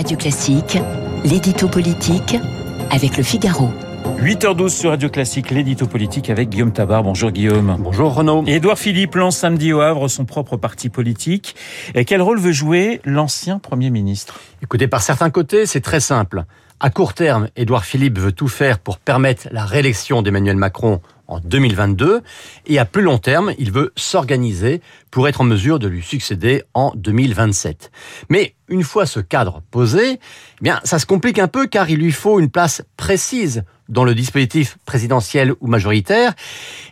Radio Classique, l'édito politique avec le Figaro. 8h12 sur Radio Classique, l'édito politique avec Guillaume Tabar. Bonjour Guillaume. Bonjour Renaud. Édouard Philippe lance samedi au Havre son propre parti politique. Et quel rôle veut jouer l'ancien Premier ministre? Écoutez, par certains côtés, c'est très simple. À court terme, Édouard Philippe veut tout faire pour permettre la réélection d'Emmanuel Macron en 2022 et à plus long terme, il veut s'organiser pour être en mesure de lui succéder en 2027. Mais une fois ce cadre posé, eh bien ça se complique un peu car il lui faut une place précise dans le dispositif présidentiel ou majoritaire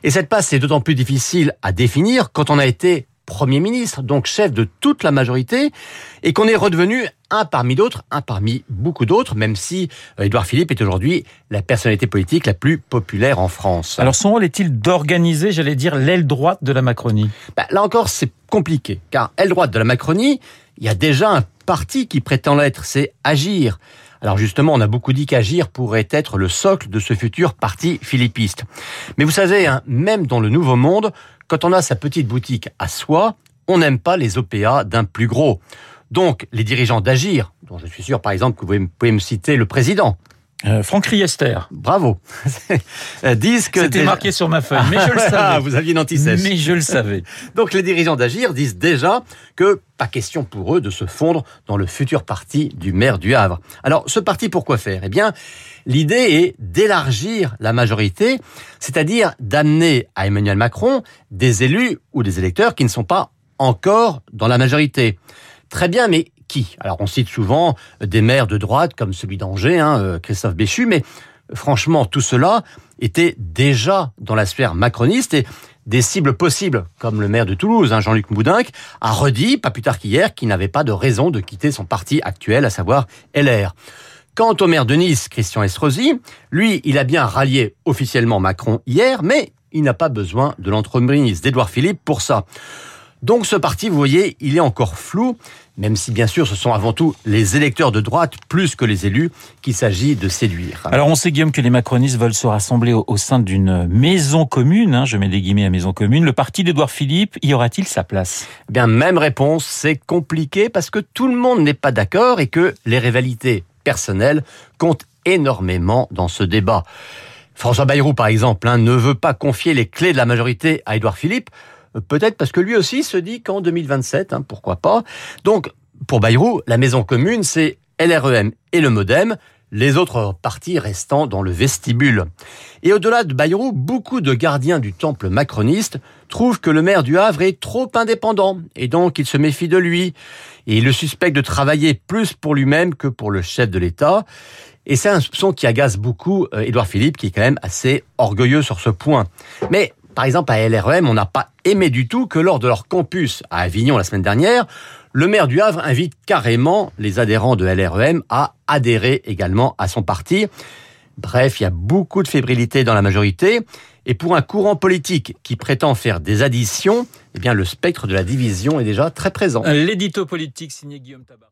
et cette place est d'autant plus difficile à définir quand on a été Premier ministre, donc chef de toute la majorité, et qu'on est redevenu un parmi d'autres, un parmi beaucoup d'autres, même si euh, Édouard Philippe est aujourd'hui la personnalité politique la plus populaire en France. Alors son rôle est-il d'organiser, j'allais dire, l'aile droite de la Macronie? Bah, Là encore, c'est compliqué, car aile droite de la Macronie, il y a déjà un parti qui prétend l'être, c'est Agir. Alors justement, on a beaucoup dit qu'Agir pourrait être le socle de ce futur parti philippiste. Mais vous savez, hein, même dans le Nouveau Monde, quand on a sa petite boutique à soi, on n'aime pas les OPA d'un plus gros. Donc, les dirigeants d'Agir, dont je suis sûr par exemple que vous pouvez me citer le président, euh, Franck Riester. Bravo. Euh, disent que c'était marqué sur ma feuille, mais je le savais. Vous aviez une Mais je le savais. Donc les dirigeants d'Agir disent déjà que pas question pour eux de se fondre dans le futur parti du maire du Havre. Alors ce parti pourquoi faire? Eh bien, l'idée est d'élargir la majorité, c'est-à-dire d'amener à Emmanuel Macron des élus ou des électeurs qui ne sont pas encore dans la majorité. Très bien, mais qui Alors on cite souvent des maires de droite comme celui d'Angers, hein, euh, Christophe Béchu, mais franchement tout cela était déjà dans la sphère macroniste et des cibles possibles, comme le maire de Toulouse, hein, Jean-Luc Moudinque, a redit, pas plus tard qu'hier, qu'il n'avait pas de raison de quitter son parti actuel, à savoir LR. Quant au maire de Nice, Christian Estrosi, lui, il a bien rallié officiellement Macron hier, mais il n'a pas besoin de l'entremise d'Édouard Philippe pour ça. Donc ce parti, vous voyez, il est encore flou, même si bien sûr ce sont avant tout les électeurs de droite plus que les élus qu'il s'agit de séduire. Alors on sait Guillaume que les macronistes veulent se rassembler au, sein d'une maison commune, hein, je mets des guillemets à maison commune. Le parti d'Edouard Philippe, y aura-t-il sa place? Eh Bien même réponse, c'est compliqué parce que tout le monde n'est pas d'accord et que les rivalités personnelles comptent énormément dans ce débat. François Bayrou, par exemple, hein, ne veut pas confier les clés de la majorité à Édouard Philippe Peut-être parce que lui aussi se dit qu'en 2027, hein, pourquoi pas. Donc, pour Bayrou, la maison commune, c'est LREM et le Modem, les autres partis restant dans le vestibule. Et au-delà de Bayrou, beaucoup de gardiens du temple macroniste trouvent que le maire du Havre est trop indépendant, et donc ils se méfient de lui, et il le suspecte de travailler plus pour lui-même que pour le chef de l'État. Et c'est un soupçon qui agace beaucoup euh, Édouard Philippe, qui est quand même assez orgueilleux sur ce point. Mais par exemple, à LREM, on n'a pas aimé du tout que lors de leur campus à Avignon la semaine dernière, le maire du Havre invite carrément les adhérents de LREM à adhérer également à son parti. Bref, il y a beaucoup de fébrilité dans la majorité. Et pour un courant politique qui prétend faire des additions, eh bien, le spectre de la division est déjà très présent. L'édito politique signé Guillaume Tabar.